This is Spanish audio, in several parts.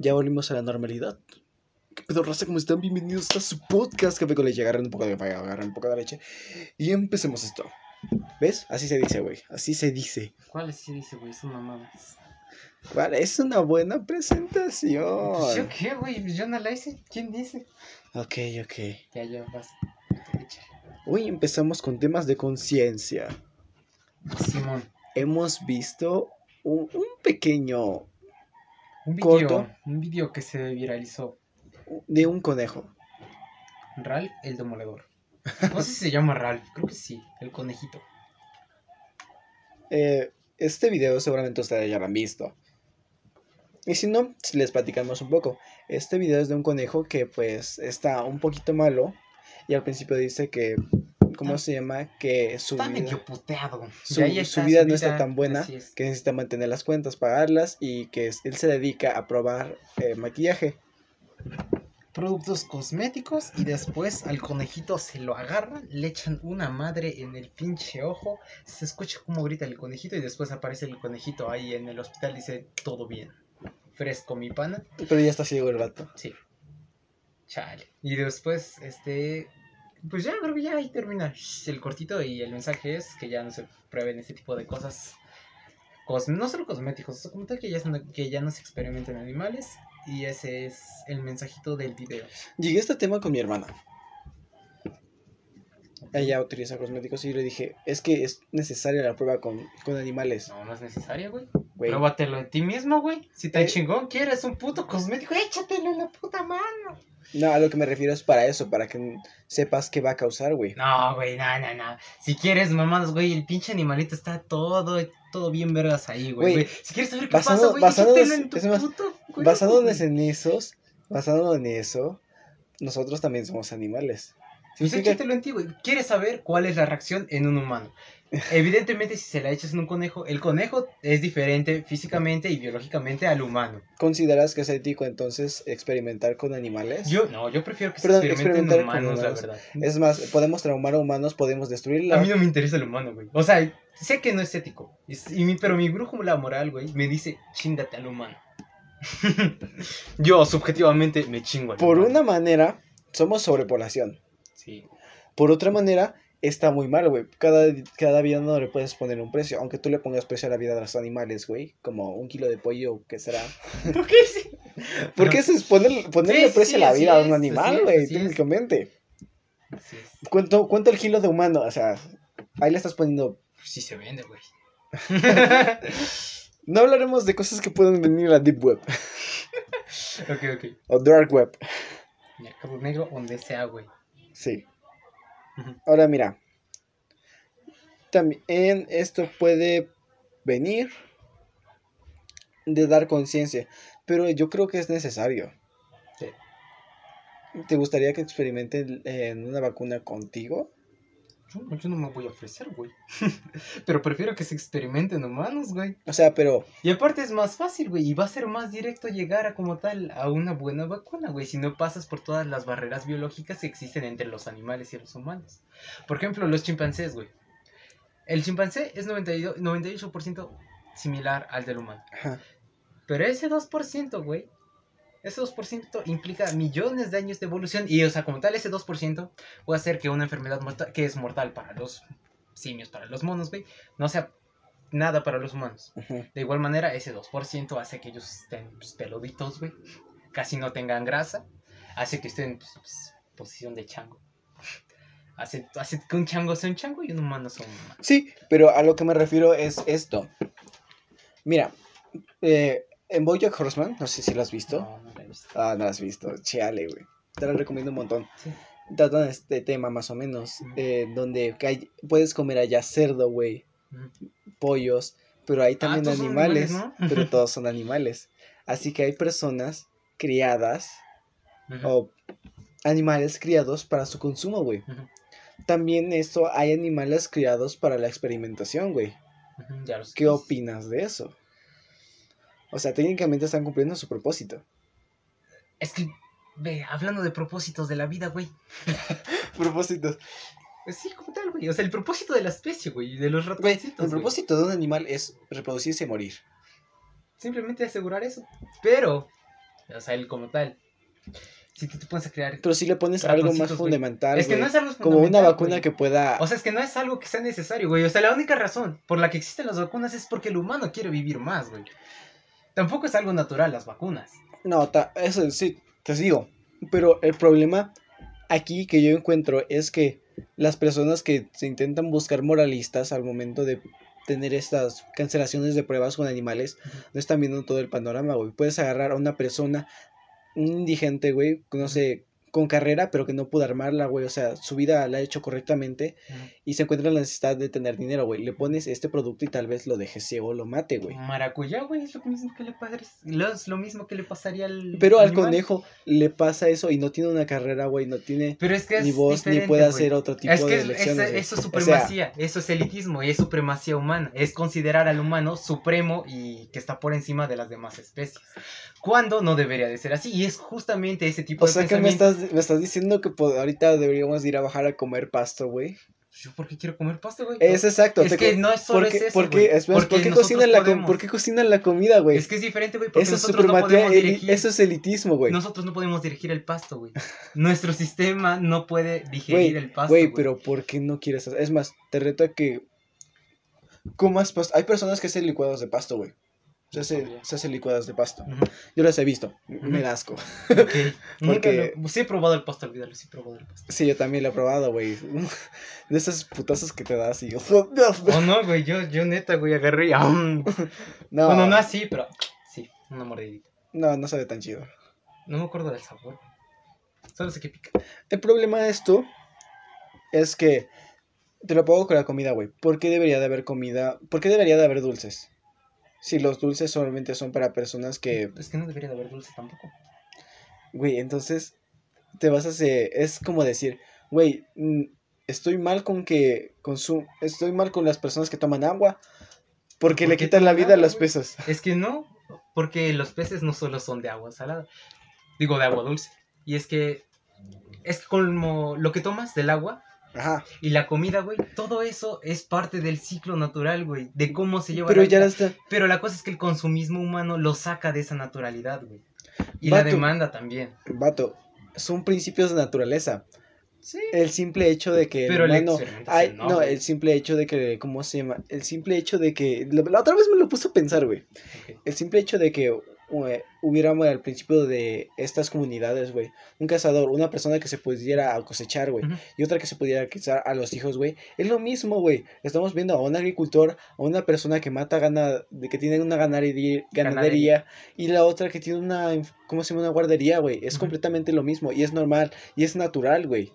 Ya volvimos a la normalidad. ¿Qué pedo, raza? ¿Cómo están? Bienvenidos a su podcast Café con leche. Agarren un poco de café, agarren un poco de leche. Y empecemos esto. ¿Ves? Así se dice, güey. Así se dice. ¿Cuál sí dice, güey? Son mamadas. Vale, es una buena presentación. Pues yo qué, güey, yo no la hice. ¿Quién dice? Ok, ok. Ya, ya, vas. Hoy empezamos con temas de conciencia. Simón. Hemos visto un, un pequeño Un Corto. video, un video que se viralizó. de un conejo. Ralph el demoledor. No sé si se llama Ralph, creo que sí, el conejito. Eh, este video seguramente ustedes ya lo han visto. Y si no, si les platicamos un poco. Este video es de un conejo que pues está un poquito malo. Y al principio dice que, ¿cómo se llama? Que su Está vida, medio puteado. su, vida no está tan buena. es. Que necesita mantener las cuentas, pagarlas. Y que él se dedica a probar eh, maquillaje. Productos cosméticos y después al conejito se lo agarran, le echan una madre en el pinche ojo, se escucha como grita el conejito y después aparece el conejito ahí en el hospital y dice, todo bien, fresco mi pana. Pero ya está ciego el vato. Sí. Chale. Y después, este. Pues ya, creo que ya ahí termina el cortito y el mensaje es que ya no se prueben ese tipo de cosas. cos- no solo cosméticos, como tal que ya, son- que ya no se experimenten animales. Y ese es el mensajito del video. Llegué a este tema con mi hermana. Ella utiliza cosméticos y yo le dije, es que es necesaria la prueba con, con animales. No, no es necesaria, güey. Güey. Pruébatelo en ti mismo, güey. Si tan Eh. chingón quieres un puto cosmético, échatelo en la puta mano. No, a lo que me refiero es para eso, para que sepas qué va a causar, güey. No, güey, no, no, no. Si quieres mamadas, güey, el pinche animalito está todo, todo bien vergas ahí, güey. Si quieres saber qué basado- pasa, güey, basándonos- en tu más, puto Basándonos güey. en esos, basándonos en eso, nosotros también somos animales. Significa- échatelo en ti, güey. ¿Quieres saber cuál es la reacción en un humano? Evidentemente, si se la echas en un conejo, el conejo es diferente físicamente y biológicamente al humano. ¿Consideras que es ético entonces experimentar con animales? Yo, no, yo prefiero que se experimenten con humanos, la verdad. Es más, podemos traumar a humanos, podemos destruirla. A mí no me interesa el humano, güey. O sea, sé que no es ético. es- y mi- pero mi brújula moral, güey, me dice, chingate al humano. Yo, subjetivamente, me chingo al Por humano. una manera, somos sobrepoblación. Sí. Por otra manera, está muy mal, güey. Cada, cada vida no le puedes poner un precio. Aunque tú le pongas precio a la vida de los animales, güey. Como un kilo de pollo, que será? ¿Por sí? Porque eso es poner, ponerle Sí, precio sí, a la vida es, un animal, güey, técnicamente. ¿Cuánto, ¿Cuánto el kilo de humano? O sea, ahí le estás poniendo... Sí se vende, güey. No hablaremos de cosas que pueden venir a la Deep Web ok, ok. o Dark Web. Negro donde sea, güey. Sí. Ahora mira. También esto puede venir de dar conciencia, pero yo creo que es necesario. Sí. ¿Te gustaría que experimenten en una vacuna contigo? Yo, yo no me voy a ofrecer, güey. pero prefiero que se experimenten humanos, güey. O sea, pero Y aparte es más fácil, güey, y va a ser más directo llegar a como tal a una buena vacuna, güey, si no pasas por todas las barreras biológicas que existen entre los animales y los humanos. Por ejemplo, los chimpancés, güey. El chimpancé es 92, 98% similar al del humano. ajá, Pero ese 2%, güey, ese 2% implica millones de años de evolución y, o sea, como tal, ese 2% puede hacer que una enfermedad mortal, que es mortal para los simios, para los monos, güey, no sea nada para los humanos. De igual manera, ese 2% hace que ellos estén pues, peluditos, güey. Casi no tengan grasa. Hace que estén en pues, pues, posición de chango. Hace, hace que un chango sea un chango y un humano sea un humano. Sí, pero a lo que me refiero es esto. Mira, eh, en Bojack Horseman, no sé si lo has visto. No, no lo he visto. Ah, no lo has visto. Chale, güey. Te lo recomiendo un montón. Sí. Tratan este tema más o menos. Eh, donde hay- puedes comer allá cerdo, güey. Pollos. Pero hay también todos son animales. animales, ¿no? Pero todos son animales. Así que hay personas criadas. O animales criados para su consumo, güey. También esto hay animales criados para la experimentación, güey. ¿Qué opinas de eso? O sea, técnicamente están cumpliendo su propósito. Es que, ve, hablando de propósitos de la vida, güey. Propósitos. Pues sí, como tal, güey. O sea, el propósito de la especie, güey. De los Güey, ratoncitos. el güey. propósito de un animal es reproducirse y morir. Simplemente asegurar eso. Pero, O sea, él como tal. Si tú te pones a crear. Pero si le pones algo más güey. fundamental, Es que no es algo como una fundamental, vacuna que pueda... O sea, es que no es algo que sea necesario, güey. O sea, la única razón por la que existen las vacunas es porque el humano quiere vivir más, güey. Tampoco es algo natural las vacunas. No, ta- eso sí, te digo. Pero el problema aquí que yo encuentro es que las personas que se intentan buscar moralistas al momento de tener estas cancelaciones de pruebas con animales no están viendo todo el panorama, güey. Puedes agarrar a una persona, un indigente, güey, no sé, con carrera, pero que no pudo armarla, güey. O sea, su vida la ha hecho correctamente y se encuentra en la necesidad de tener dinero, güey. Le pones este producto y tal vez lo deje ciego o lo mate, güey. Maracuyá, güey, es lo mismo que le lo- es lo mismo que le pasaría al Pero al animal. conejo le pasa eso y no tiene una carrera, güey, no tiene Pero es que es ni voz ni puede hacer otro tipo Es que de es- elecciones. es- eso es O sea, supremacía, eso es elitismo y es supremacía humana. Es considerar al humano supremo y que está por encima de las demás especies. Cuando no debería de ser así. Y es justamente ese tipo o de sea que me estás, me estás diciendo que ahorita deberíamos ir a bajar a comer pasto, güey. ¿Yo por qué quiero comer pasta, güey? Es exacto. Es te que no es solo ¿por qué, es eso, por qué- güey. espera, Porque ¿por qué cocinan la com-. ¿por qué cocinan la comida, güey? Es que es diferente, güey, porque Eso es nosotros no podemos dirigir. eso es elitismo, güey. Nosotros no podemos dirigir el pasto, güey. Nuestro sistema no puede digerir Güey, el pasto. güey, pero ¿por qué no quieres hacer? Es más, te reto a que comas pasto. Hay personas que hacen licuados de pasto, güey. Se, hace, se hacen licuados de pasto. Yo las he visto. Me da asco. ok. Nunca Porque- lo- Sí he probado el pasto, olvídalo, sí he probado el pasto. Sí, yo también lo he probado, güey. De esos putazos que te das y... Oh, no, güey, yo, yo neta, güey, agarré y... No, Bueno, no así, pero sí, una mordidita. no, no sabe tan chido. No me acuerdo del sabor. Solo sé que pica. El problema de esto es que te lo pongo con la comida, güey. ¿Por qué debería de haber comida? ¿Por qué debería de haber dulces? Si los dulces solamente son para personas que, Es que no debería de haber dulce tampoco. güey, entonces te vas a hacer, es como decir, güey, mm, estoy mal con que consum, estoy mal con las personas que toman agua porque ¿Por le quitan la vida a los peces. Es que no, porque los peces no solo son de agua salada. Digo, de agua dulce. Y es que es como lo que tomas del agua Ajá, y la comida, güey. Todo eso es parte del ciclo natural, güey. De cómo se lleva pero la ya vida. está, Pero la cosa es que el consumismo humano lo saca de esa naturalidad, güey. Y la demanda también. vato, son principios de naturaleza. Sí. El simple hecho de que el Pero la humano experimentación Ay, no, el simple hecho de que, ¿cómo se llama? El simple hecho de que, la, la otra vez me lo puso a pensar, güey. El simple hecho de que eh, hubiera güey, al principio de estas comunidades, güey, un cazador, una persona que se pudiera cosechar, güey, y otra que se pudiera cazar a los hijos, güey, es lo mismo, güey. Estamos viendo a un agricultor, a una persona que mata gana, de que tiene una ganadería, ganadería y la otra que tiene una, ¿cómo se llama? Una guardería, güey. Es completamente lo mismo y es normal y es natural, güey.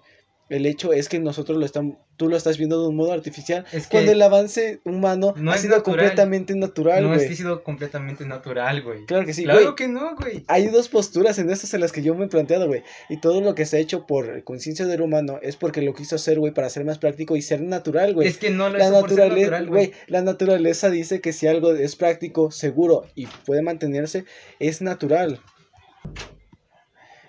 El hecho es que nosotros lo estamos, tú lo estás viendo de un modo artificial, Es que cuando el avance humano no ha sido natural. completamente natural, no güey. es que ha sido completamente natural, güey. Claro que sí, claro que no, güey. Hay dos posturas en estas en las que yo me he planteado, güey. Y todo lo que se ha hecho por conciencia del humano es porque lo quiso hacer, güey, para ser más práctico y ser natural, güey. Es que no lo La naturaleza, natural, güey, güey. la naturaleza dice que si algo es práctico, seguro y puede mantenerse, es natural.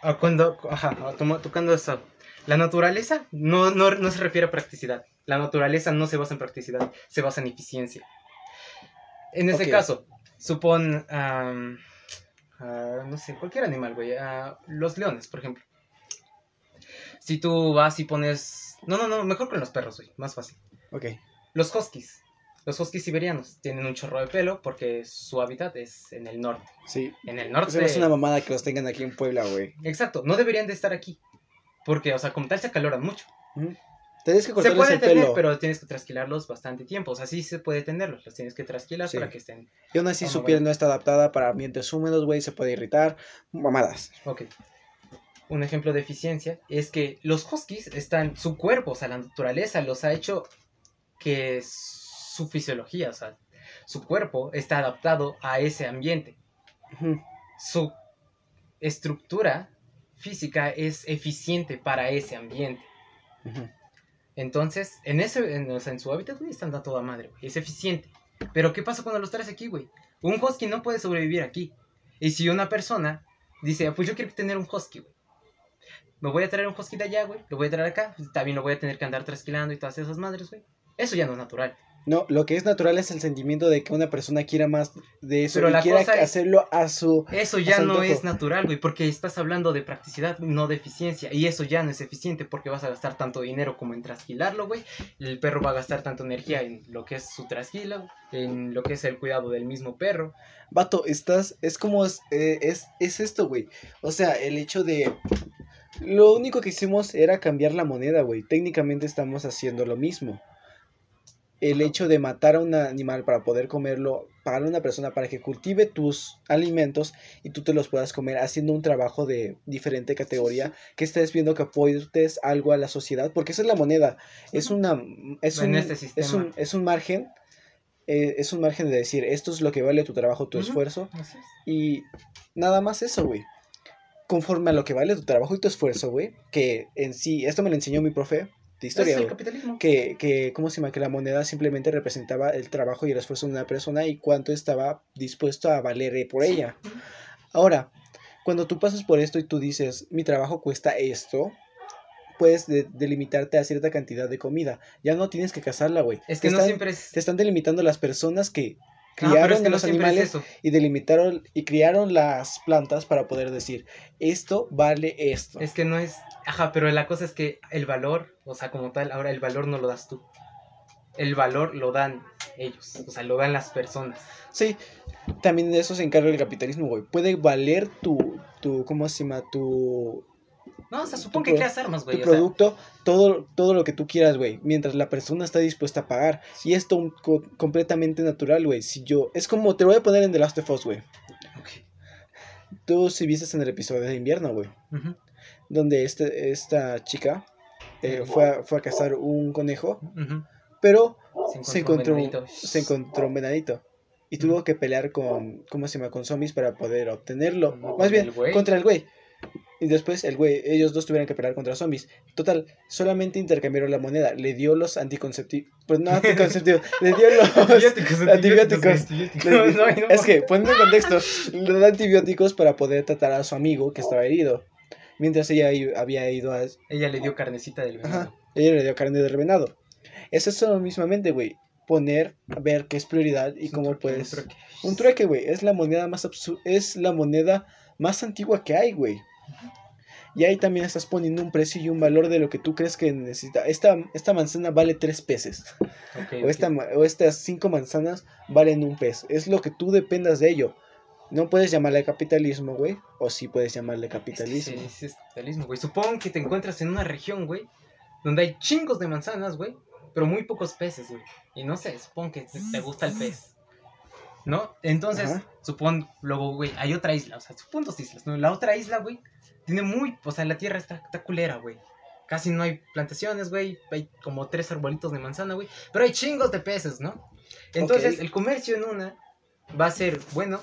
Ah, Cuando, ajá, tocando eso. La naturaleza no, no, no se refiere a practicidad. La naturaleza no se basa en practicidad, se basa en eficiencia. En Ok. caso, supón, am, ah, no sé, cualquier animal, güey. ah, los leones, por ejemplo. Si tú vas y pones... No, no, no, mejor con los perros, güey, más fácil. Ok. Los huskies. Los huskies siberianos tienen un chorro de pelo porque su hábitat es en el norte. Sí. En el norte... no es una mamada que los tengan aquí en Puebla, güey. Exacto, no deberían de estar aquí. Porque, o sea, como tal se acaloran mucho. Tienes que Se cortarles puede el tener, pelo. pero tienes que trasquilarlos bastante tiempo. O sea, sí se puede tenerlos, los tienes que trasquilar Sí. para que estén. Y aún así Oh, su no, piel bueno. no está adaptada para ambientes húmedos, güey, se puede irritar. Mamadas. Ok. Un ejemplo de eficiencia es que los huskies están, su cuerpo, o sea, la naturaleza los ha hecho que su fisiología, o sea, su cuerpo está adaptado a ese ambiente. Su estructura física es eficiente para ese ambiente. Entonces, en ese, en, o sea, en su hábitat, güey, están a toda madre, güey. Es eficiente. Pero, ¿qué pasa cuando los traes aquí, güey? Un husky no puede sobrevivir aquí. Y si una persona dice, "Ah, pues yo quiero tener un husky, güey. Me voy a traer un husky de allá, güey. Lo voy a traer acá. pues, También lo voy a tener que andar trasquilando y todas esas madres, güey. Eso ya no es natural. No, lo que es natural es el sentimiento de que una persona quiera más de eso Pero y la quiera cosa es- hacerlo a su... Eso ya no es natural, güey, porque estás hablando de practicidad, no de eficiencia. Y eso ya no es eficiente porque vas a gastar tanto dinero como en trasquilarlo, güey. El perro va a gastar tanta energía en lo que es su trasquila, en lo que es el cuidado del mismo perro. Vato, estás, es como, es, eh, es, es esto, güey. O sea, el hecho de... Lo único que hicimos era cambiar la moneda, güey. Técnicamente estamos haciendo lo mismo. El hecho de matar a un animal para poder comerlo, pagarle a una persona para que cultive tus alimentos y tú te los puedas comer haciendo un trabajo de diferente categoría, que estés viendo que aportes algo a la sociedad, porque esa es la moneda. Es una... Es un, este es un, es un margen. eh, es un margen de decir, esto es lo que vale tu trabajo, tu esfuerzo. Es. Y nada más eso, güey. Conforme a lo que vale tu trabajo y tu esfuerzo, güey. Que en sí, esto me lo enseñó mi profe de historia, el güey. capitalismo. Que, que, ¿cómo se llama? Que la moneda simplemente representaba el trabajo y el esfuerzo de una persona y cuánto estaba dispuesto a valer por Sí. ella. Ahora, cuando tú pasas por esto y tú dices, mi trabajo cuesta esto, puedes de- delimitarte a cierta cantidad de comida. Ya no tienes que cazarla, güey. Es Te que no están- siempre es. Te están delimitando las personas que Criaron es que a no los es animales y delimitaron y criaron las plantas para poder decir, esto vale esto. Es que no es. Ajá, pero la cosa es que el valor, o sea, como tal, ahora el valor no lo das tú. El valor lo dan ellos, o sea, lo dan las personas. Sí, también de eso se encarga el capitalismo, güey. Puede valer tu, tu, ¿cómo se llama? Tu, No, o sea, supón Tu que creas armas, tu güey. sea, producto, todo, todo lo que tú quieras, güey. Mientras la persona está dispuesta a pagar. Y esto co- completamente natural, güey. Si yo, es como, te voy a poner en The Last of Us, güey. ok. Tú si viste en el episodio de invierno, güey. Donde este, esta chica eh, Ujú. fue, a, fue a cazar un conejo. Pero Se se encontró, encontró, un venadito. se encontró un venadito. Y tuvo que pelear con, ¿cómo se llama? Con zombies para poder obtenerlo. No, Más bien, el contra el güey. Y después el güey, ellos dos tuvieron que pelear contra zombies. Total, solamente intercambiaron la moneda. Le dio los anticonceptivos. Pues no anticonceptivos, le dio los... Antibióticos, antibióticos. güey, antibióticos. le- No, no, es que, poniendo en contexto, le dio antibióticos para poder tratar a su amigo que estaba herido. Mientras ella había ido a... Ella le dio carnecita del venado. Ajá, ella le dio carne de revenado. Es eso mismamente, güey. Poner, ver qué es prioridad y Es un cómo truque, puedes... Un trueque, güey. Es la moneda más absu- es la moneda más antigua que hay, güey. Y ahí también estás poniendo un precio y un valor de lo que tú crees que necesita. Esta, esta manzana vale tres peces. O, esta, o estas cinco manzanas valen un pez. Es lo que tú dependas de ello. No puedes llamarle capitalismo, güey. O sí puedes llamarle Es que capitalismo. sí, sí es capitalismo, güey. Supón que te encuentras en una región, güey, donde hay chingos de manzanas, güey, pero muy pocos peces, güey. Y no sé, supón que te, te gusta el pez. ¿No? Entonces, Ajá. supón, luego, güey, hay otra isla, o sea, supón dos islas, ¿no? La otra isla, güey, tiene muy, o sea, la tierra está, está culera, güey. Casi no hay plantaciones, güey. Hay como tres arbolitos de manzana, güey. Pero hay chingos de peces, ¿no? Entonces, el comercio en una va a ser, bueno,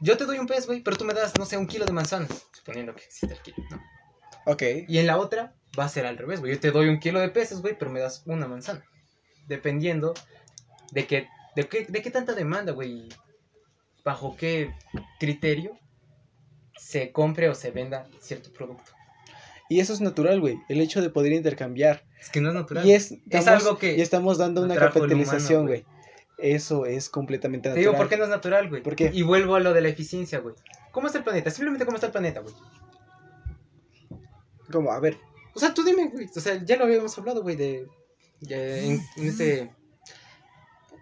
yo te doy un pez, güey, pero tú me das, no sé, un kilo de manzanas. Suponiendo que existe el kilo, ¿no? Ok. Y en la otra va a ser al revés, güey. Yo te doy un kilo de peces, güey, pero me das una manzana. Dependiendo de qué, de qué, de qué tanta demanda, güey. Bajo qué criterio se compre o se venda cierto producto. Y eso es natural, güey. El hecho de poder intercambiar. Es que no es natural. Y es, Es estamos- algo que y estamos dando una capitalización, güey. Eso es completamente Te natural. digo, ¿por qué no es natural, güey? ¿Por qué? Y vuelvo a lo de la eficiencia, güey. ¿Cómo está el planeta? Simplemente cómo está el planeta, güey. Como, a ver, O sea, tú dime, güey. O sea, ya lo habíamos hablado, güey, de, de- en, en este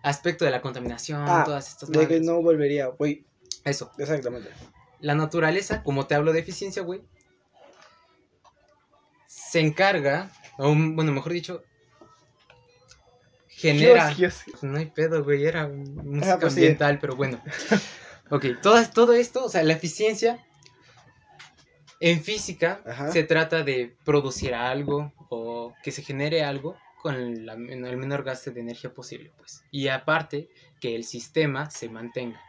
aspecto de la contaminación, Ah, todas estas de que no volvería, güey. Eso. Exactamente. La naturaleza, como te hablo de eficiencia, güey, se encarga, o un- bueno, mejor dicho, genera... Dios, Dios. No hay pedo, güey, era un- música Ah, pues sí. ambiental, pero bueno. Ok, todo, todo esto, o sea, la eficiencia en física Ajá. se trata de producir algo o que se genere algo con la el menor gasto de energía posible, pues. Y aparte, que el sistema se mantenga.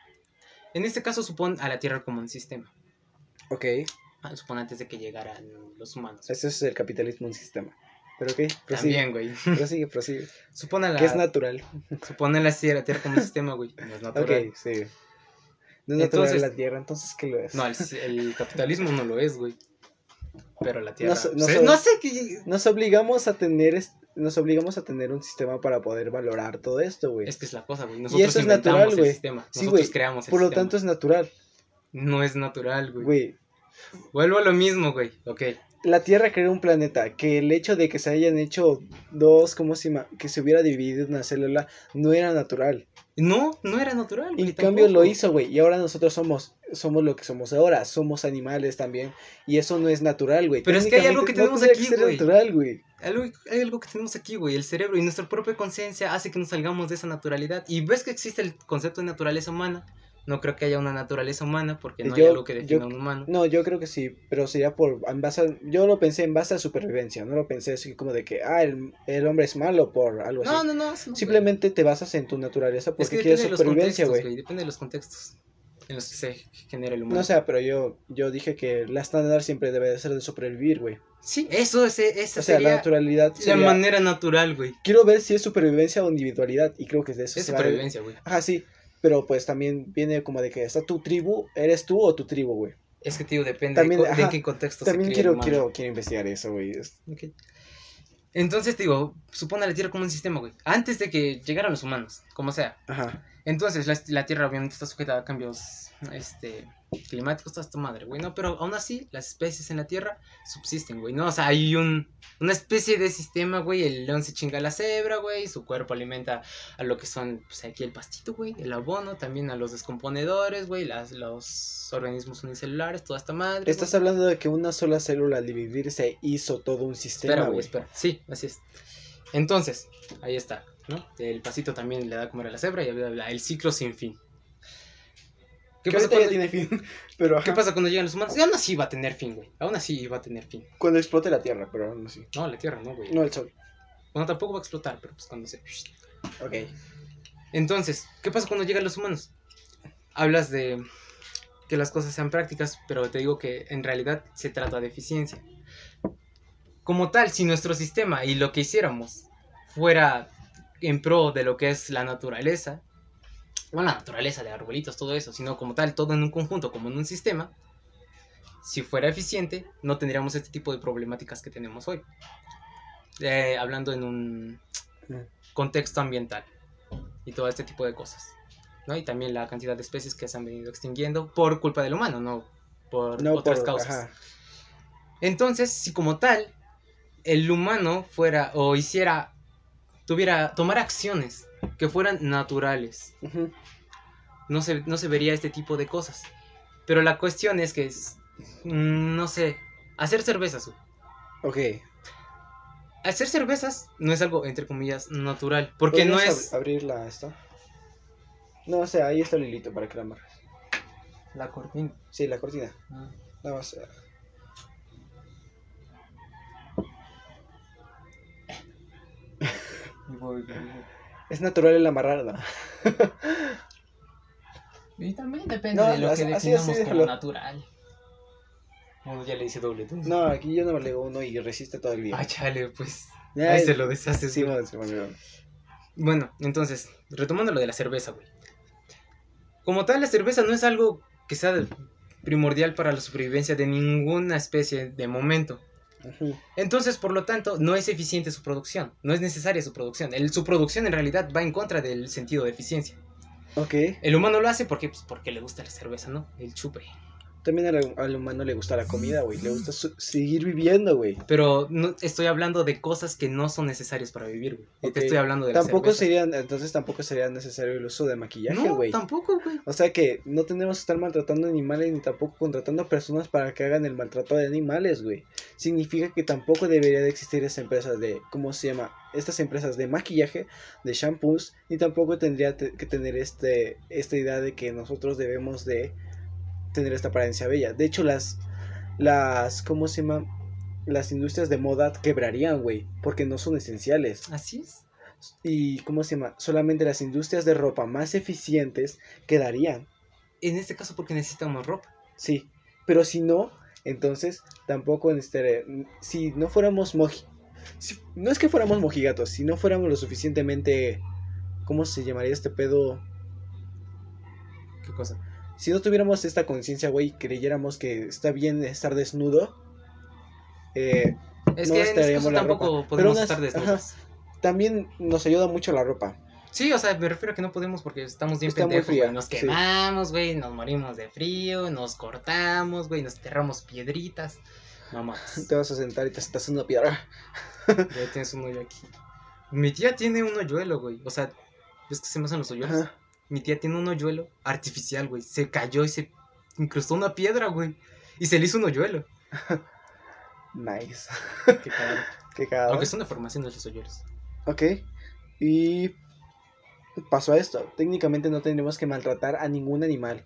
En este caso, supón a la Tierra como un sistema. Ok, Ah, Supón antes de que llegaran los humanos. ese es el capitalismo en sistema. Pero ok, prosigue. También, güey. Prosigue, prosigue. Supón a la, Que es natural. supón a la Tierra Tierra como un sistema, güey. No es natural. Ok, sí. No es natural Entonces- la tierra, entonces ¿qué lo es? No, el, el capitalismo no lo es, güey. Pero la Tierra. so- No no sé, so- no sé qué. Nos obligamos a tener, nos obligamos a tener un sistema para poder valorar todo esto, güey. Es que es la cosa, güey. Y eso es natural, güey. Sí, Nosotros creamos el Por lo sistema. tanto es natural, No es natural, güey. güey. Vuelvo a lo mismo, güey. Ok. La Tierra creó un planeta que el hecho de que se hayan hecho dos, ¿cómo se llama? Que se hubiera dividido una célula no era natural. No, no era natural, Y en cambio lo hizo, güey. Y ahora nosotros somos, somos lo que somos ahora. Somos animales también. Y eso no es natural, güey. Pero es que hay algo que tenemos no aquí, güey. natural, güey. Algo, hay algo que tenemos aquí, güey, el cerebro y nuestra propia conciencia hace que nos salgamos de esa naturalidad. Y ves que existe el concepto de naturaleza humana. No creo que haya una naturaleza humana porque no hay Yo- algo que defina yo- a un humano. No, yo creo que sí, pero sería por en base a- yo lo pensé en base a supervivencia, no lo pensé así como de que ah, el, el hombre es malo por algo así. No, no, no. Simplemente te basas en tu naturaleza es porque que quieres supervivencia, güey. Depende de los contextos en los que se genera el humano. No sé, pero yo yo dije que la estándar siempre debe de ser de sobrevivir, güey. Sí, eso, ese, esa O sea, sería la naturalidad la sería- manera natural, güey. Quiero ver si es supervivencia o individualidad y creo que es de eso Es supervivencia, güey. Ajá, sí, pero pues también viene como de que está tu tribu, eres tú o tu tribu, güey. Es que, tío, depende También, de, qué contexto También se el quiero quiero quiero investigar eso, güey. Entonces, digo, supone la Tierra como un sistema, güey. Antes de que llegaran los humanos, como sea. Ajá. Entonces, la, la Tierra obviamente está sujeta a cambios este, climáticos, toda esta madre, güey, ¿no? Pero aún así, las especies en la Tierra subsisten, güey, ¿no? O sea, hay un, una especie de sistema, güey. El león se chinga a la cebra, güey. Su cuerpo alimenta a lo que son, pues aquí el pastito, güey. El abono, también a los descomponedores, güey. Las, los organismos unicelulares, toda esta madre. Estás güey. hablando de que una sola célula al dividirse hizo todo un sistema, Espera, güey, güey. espera. Sí, así es. Entonces, ahí está, ¿no? El pasito también le da a comer a la cebra y bla, bla, bla, el ciclo sin fin. ¿Qué Que pasa, ahorita ya cuando, tiene fin, pero ¿Qué ajá, pasa cuando llegan los humanos? Y aún así va a tener fin, güey. Aún así va a tener fin. cuando explote la Tierra, pero aún así. No, la Tierra no, güey. No el Sol. Bueno, tampoco va a explotar, pero pues cuando se... Ok. Entonces, ¿qué pasa cuando llegan los humanos? Hablas de que las cosas sean prácticas, pero te digo que en realidad se trata de eficiencia. Como tal, si nuestro sistema y lo que hiciéramos fuera en pro de lo que es la naturaleza, no la naturaleza de arbolitos, todo eso, sino como tal, todo en un conjunto, como en un sistema, si fuera eficiente, no tendríamos este tipo de problemáticas que tenemos hoy. Eh, hablando en un Mm. contexto ambiental y todo este tipo de cosas. ¿no? Y también la cantidad de especies que se han venido extinguiendo por culpa del humano, no por No otras por causas. ajá. Entonces, si como tal el humano fuera o hiciera, tuviera, tomar acciones que fueran naturales, no se, no se vería este tipo de cosas. Pero la cuestión es que, es, mm, no sé, hacer cervezas. Ok. Hacer cervezas no es algo, entre comillas, natural. Porque no ¿Podrías es... ab- abrirla esta? No, o sea, ahí está el hilito para que la amarres. La cortina. Sí, la cortina. Nada más. Es natural el amarrarla. Y también depende No, de lo así- que así- definamos así como déjalo. natural. Bueno, ya le hice doble. entonces. No, aquí yo no me leo uno y resiste todo el día. Ah, chale, pues. Ahí se lo deshaces. Sí, bueno, sí, bueno. Bueno, entonces, retomando lo de la cerveza, güey. Como tal, la cerveza no es algo que sea primordial para la supervivencia de ninguna especie de momento. Entonces, por lo tanto, no es eficiente su producción. No es necesaria su producción. El- su producción en realidad va en contra del sentido de eficiencia. Ok. El humano lo hace porque, pues, porque le gusta la cerveza, ¿no? El chupe. También al, al humano le gusta la comida, güey. Le gusta su- seguir viviendo, güey. Pero no, estoy hablando de cosas que no son necesarias para vivir, güey. Ok. Te estoy hablando de la Tampoco cerveza. sería, entonces tampoco sería necesario el uso de maquillaje, No, güey. tampoco, güey. O sea que no tenemos que estar maltratando animales ni tampoco contratando personas para que hagan el maltrato de animales, güey. Significa que tampoco debería de existir esa empresa de, ¿cómo se llama? Estas empresas de maquillaje, de shampoos, ni tampoco tendría te- que tener este, esta idea de que nosotros debemos de tener esta apariencia bella. De hecho, las, las, ¿cómo se llama? Las industrias de moda quebrarían, güey, porque no son esenciales. Así es. Y, ¿cómo se llama? Solamente las industrias de ropa más eficientes quedarían. En este caso, porque necesitamos ropa. Sí, pero si no, entonces tampoco este, si no fuéramos moji, si- no es que fuéramos mojigatos, si no fuéramos lo suficientemente, ¿cómo se llamaría este pedo? ¿Qué cosa? Si no tuviéramos esta conciencia, güey, creyéramos que está bien estar desnudo, eh, Es No que en estaríamos caso la tampoco ropa. Podemos unas- estar desnudos. también nos ayuda mucho la ropa. Sí, o sea, me refiero a que no podemos porque estamos bien Está pendejos, güey. Nos quemamos, güey, nos morimos de frío, nos cortamos, güey, nos enterramos piedritas. Más. Te vas a sentar y te estás una piedra. Ya tienes un hoyo aquí. Mi tía tiene un hoyuelo, güey. O sea, ¿ves que se me hacen los hoyuelos? Ajá. Mi tía tiene un hoyuelo artificial, güey. Se cayó y se incrustó una piedra, güey. Y se le hizo un hoyuelo. Nice. Qué cagado. Qué cagado. Aunque es una formación de los hoyuelos. Ok. Y pasó a esto. Técnicamente no tendremos que maltratar a ningún animal.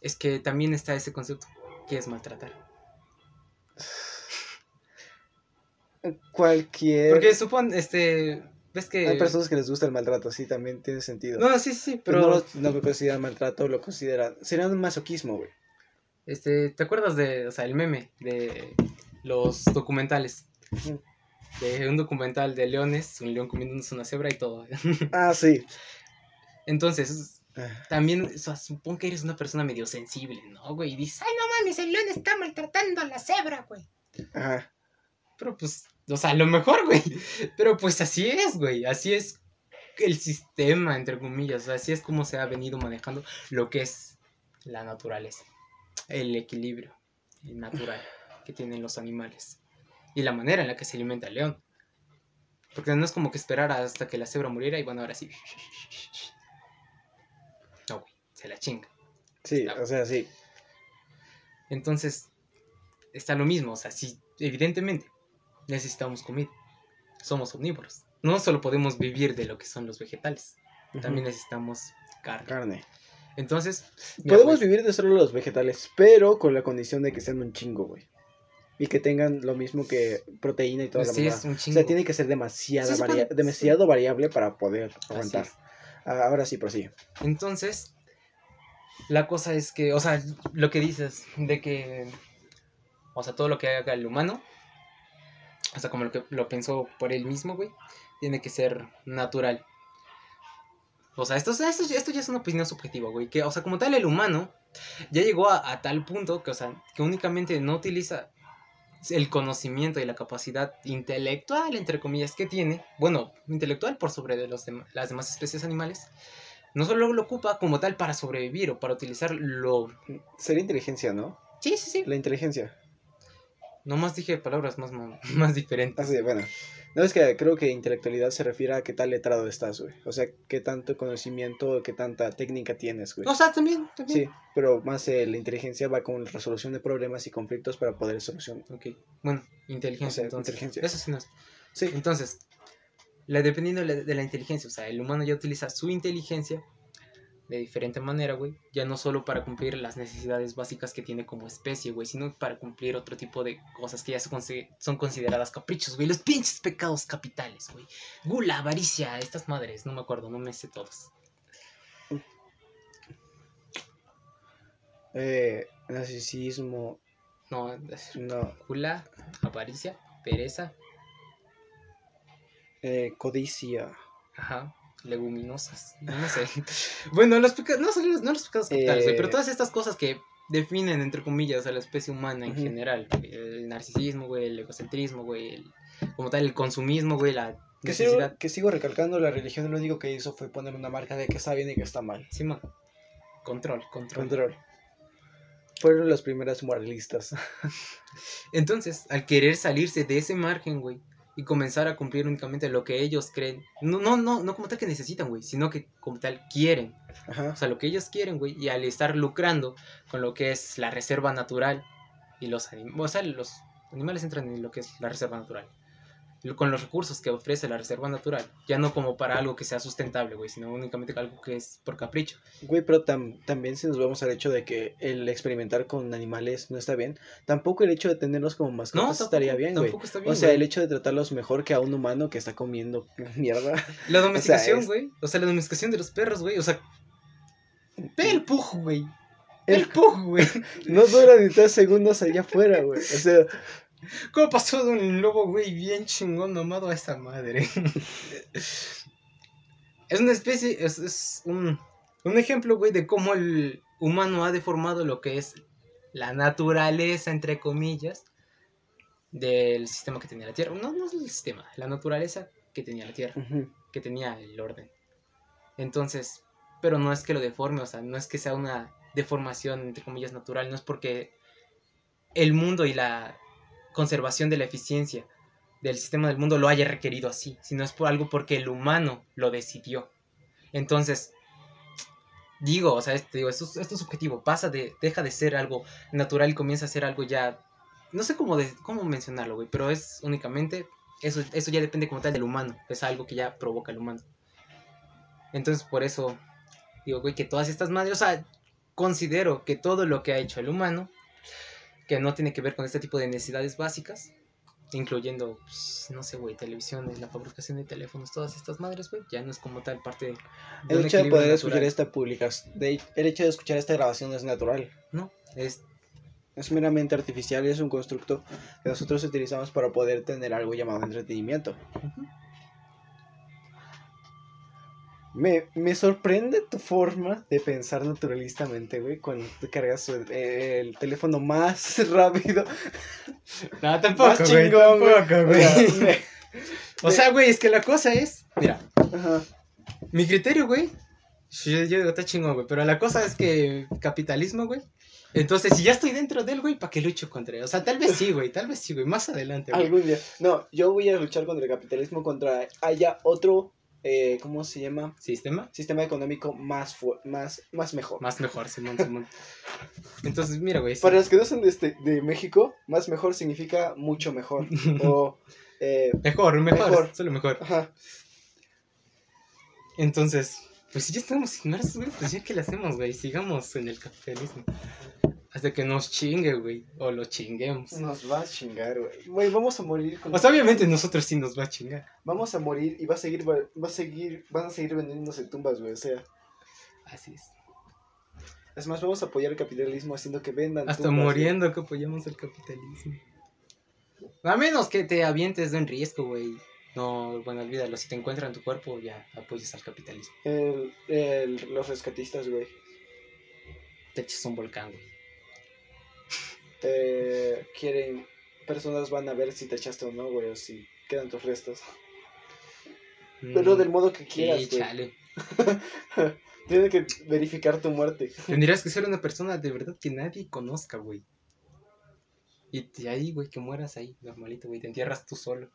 Es que también está ese concepto. que es maltratar? Cualquier... Porque supone, este. ¿Ves que.? Hay personas que les gusta el maltrato, sí, también tiene sentido. No, sí, sí, pero pero. no, lo, no lo consideran maltrato, lo consideran... Sería un masoquismo, güey. Este, ¿te acuerdas de, o sea, el meme de los documentales? De un documental de leones, un león comiéndose una cebra y todo. Ah, sí. Entonces, Ah, también, o sea, supongo que eres una persona medio sensible, ¿no, güey? Y dices, ay, no mames, el león está maltratando a la cebra, güey. Ajá. Pero pues, o sea, a lo mejor, güey. Pero pues así es, güey. Así es el sistema, entre comillas. O sea, así es como se ha venido manejando lo que es la naturaleza. El equilibrio natural que tienen los animales. Y la manera en la que se alimenta el león. Porque no es como que esperar hasta que la cebra muriera y bueno, ahora sí. No, güey. Se la chinga. Sí, o sea, sí. Entonces, está lo mismo. O sea, sí, evidentemente necesitamos comida. Somos omnívoros. No solo podemos vivir de lo que son los vegetales. También necesitamos carne. Carne. Entonces, Podemos vivir de solo los vegetales, pero con la condición de que sean un chingo, güey. Y que tengan lo mismo que proteína y toda la sí mamada. es un O chingo. sea, tiene que ser demasiada Sí, sí, varia- puede- demasiado variable para poder Así aguantar. Ah, ahora sí, prosigue. Entonces, la cosa es que, o sea, lo que dices de que, o sea, todo lo que haga el humano, o sea, como lo que lo pensó por él mismo, güey, tiene que ser natural. O sea, esto, esto, esto ya es una opinión subjetiva, güey, que, o sea, como tal el humano ya llegó a, a tal punto que, o sea, que únicamente no utiliza el conocimiento y la capacidad intelectual, entre comillas, que tiene, bueno, intelectual por sobre de los dem- las demás especies animales, no solo lo ocupa como tal para sobrevivir o para utilizar lo... Sería inteligencia, ¿no? Sí, sí, sí. La inteligencia. Nomás dije palabras más, más diferentes. Así, bueno. No es que creo que intelectualidad se refiere a qué tal letrado estás, güey. O sea, qué tanto conocimiento, qué tanta técnica tienes, güey. O sea, también, también. Sí, pero más eh, la inteligencia va con resolución de problemas y conflictos para poder solucionar. Ok, bueno, inteligencia, O sea, entonces. inteligencia. Eso sí no es. Sí, Entonces, la, dependiendo de la, de la inteligencia, o sea, el humano ya utiliza su inteligencia de diferente manera, güey. Ya no solo para cumplir las necesidades básicas que tiene como especie, güey, sino para cumplir otro tipo de cosas que ya son consideradas caprichos, güey. Los pinches pecados capitales, güey. Gula, avaricia, estas madres, no me acuerdo, no me sé todos. eh, narcisismo, No, no, gula, avaricia, pereza, eh, codicia, Ajá, leguminosas, no, sé. bueno, los pecados, no, no los pecados capitales, Eh. pero todas estas cosas que definen, entre comillas, a la especie humana en general. güey, El narcisismo, güey, el egocentrismo, güey, el- como tal, el consumismo, güey, la Que sigo, necesidad. que sigo recalcando, la religión lo único que hizo fue poner una marca de que está bien y que está mal. Simón, control, control. Control. Fueron las primeras moralistas. Entonces, al querer salirse de ese margen, güey, y comenzar a cumplir únicamente lo que ellos creen, no, no, no, no como tal que necesitan, güey, sino que como tal quieren. Ajá. O sea, lo que ellos quieren, güey, y al estar lucrando con lo que es la reserva natural y los animales, o sea, los animales entran en lo que es la reserva natural. Con los recursos que ofrece la reserva natural, ya no como para algo que sea sustentable, güey, sino únicamente algo que es por capricho. Güey, pero tam- también si nos vamos al hecho de que el experimentar con animales no está bien, tampoco el hecho de tenerlos como No, mascotas tampoco, estaría bien, güey. tampoco está bien, O sea, güey. el hecho de tratarlos mejor que a un humano que está comiendo mierda. La domesticación, es- güey. O sea, la domesticación de los perros, güey. O sea, ve el pug, güey. El- el pug, güey. No dura ni tres segundos allá afuera, güey. O sea, ¿Cómo pasó de un lobo, güey, bien chingón nomado a esa madre? es una especie, es, es un, un ejemplo, güey, de cómo el humano ha deformado lo que es la naturaleza, entre comillas, del sistema que tenía la Tierra. No, no es el sistema, la naturaleza que tenía la Tierra, que tenía el orden. Entonces, pero no es que lo deforme, o sea, no es que sea una deformación, entre comillas, natural, no es porque el mundo y la conservación de la eficiencia del sistema del mundo lo haya requerido así, sino es por algo porque el humano lo decidió. Entonces, digo, o sea, digo, esto, es- esto es subjetivo, pasa de, deja de ser algo natural y comienza a ser algo ya, no sé cómo, de- cómo mencionarlo, güey, pero es únicamente, eso, eso ya depende como tal del humano, es algo que ya provoca el humano. Entonces, por eso, digo, güey, que todas estas madres, o sea, considero que todo lo que ha hecho el humano, que no tiene que ver con este tipo de necesidades básicas, incluyendo, pues, no sé, güey, televisiones, la fabricación de teléfonos, todas estas madres, güey, ya no es como tal parte de, El hecho de poder natural. escuchar esta publicación, el hecho de escuchar esta grabación es natural. No, es Es meramente artificial y es un constructo que nosotros utilizamos para poder tener algo llamado entretenimiento. Me, me sorprende tu forma de pensar naturalistamente, güey, cuando te cargas el, el teléfono más rápido. No, tampoco, más chingón, güey. tampoco, O güey. me- O sea, güey, es que la cosa es, mira, ajá. mi criterio, güey, yo, yo digo, está chingón, güey, pero la cosa es que capitalismo, güey, entonces si ya estoy dentro de él, güey, ¿para qué lucho contra él? O sea, tal vez sí, güey, tal vez sí, güey, más adelante, güey. Algún día. No, yo voy a luchar contra el capitalismo, contra haya otro, eh, ¿cómo se llama? ¿Sistema? Sistema económico más, fu- más, más mejor. Más mejor, Simón, Simón. Entonces, mira, güey, sí. Para los que no son de, este, de México, más mejor significa mucho mejor. O, eh, Mejor, mejor, Mejor. solo mejor. ajá. Entonces, pues si ya estamos inmersos, güey, pues ya que le hacemos, güey, sigamos en el capitalismo. Hasta que nos chingue, güey, o lo chinguemos. Nos va a chingar, güey. Güey, vamos a morir con... O sea, obviamente nosotros sí nos va a chingar. Vamos a morir y va a seguir, va a seguir, van a seguir vendiéndose tumbas, güey. O sea, Así es. es más, vamos a apoyar el capitalismo haciendo que vendan Hasta tumbas, güey. muriendo que apoyamos el capitalismo. A menos que te avientes de un riesgo, güey. No, bueno, olvídalo. Si te encuentran en tu cuerpo, ya apoyas al capitalismo. El, el- los rescatistas, güey. Te echas un volcán, güey. Eh, quieren, personas van a ver si te echaste o no, güey, o si quedan tus restos. Pero Mm, del modo que sí, quieras, güey. chale. Tiene que verificar tu muerte. Tendrías que ser una persona de verdad que nadie conozca, güey. Y de ahí, güey, que mueras ahí, normalito, güey. Te entierras tú solo.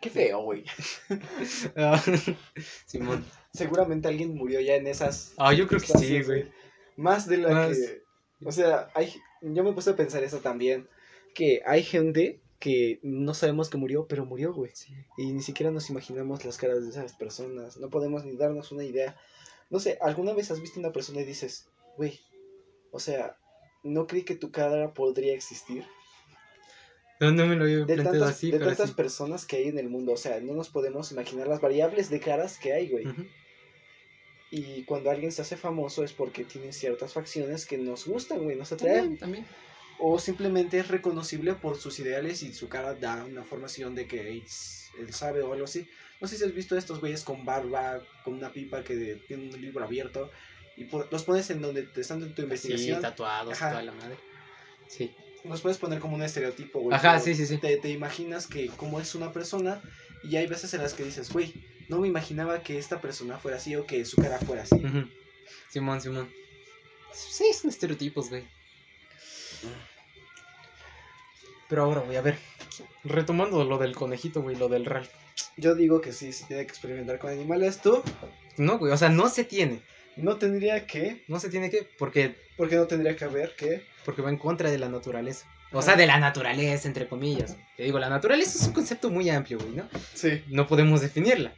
Qué feo, güey. Simón. Seguramente alguien murió ya en esas. Ah, yo creo que sí, güey. Más de la Más. que. O sea, hay, yo me puse a pensar eso también. Que hay gente que no sabemos que murió, pero murió, güey. Sí. Y ni siquiera nos imaginamos las caras de esas personas. No podemos ni darnos una idea. No sé, ¿alguna vez has visto una persona y dices, güey, o sea, no creí que tu cara podría existir? No, no me lo había De planteado tantas, así, de pero tantas sí. personas que hay en el mundo, o sea, no nos podemos imaginar las variables de caras que hay, güey. Y cuando alguien se hace famoso es porque tiene ciertas facciones que nos gustan, güey, nos atraen. También, también. O simplemente es reconocible por sus ideales y su cara da una formación de que es- él sabe o algo así. No sé si has visto a estos güeyes con barba, con una pipa que tiene un libro abierto y por- los pones en donde te están en tu Sí, investigación. tatuados, Ajá. toda la madre. Sí. los puedes poner como un estereotipo, güey. Ajá, sí, sí, sí. Te, te imaginas que como es una persona y hay veces en las que dices, güey, no me imaginaba que esta persona fuera así o que su cara fuera así. Simón, Simón. Sí, son estereotipos, güey. Pero ahora, güey, a ver. Retomando lo del conejito, güey, lo del Ralph. Yo digo que sí, se tiene que experimentar con animales. Tú No, güey, o sea, no se tiene. no tendría que, No se tiene que, porque, porque no tendría que haber que. porque va en contra de la naturaleza. O sea, de la naturaleza, entre comillas. Te digo, la naturaleza es un concepto muy amplio, güey, ¿no? Sí. No podemos definirla.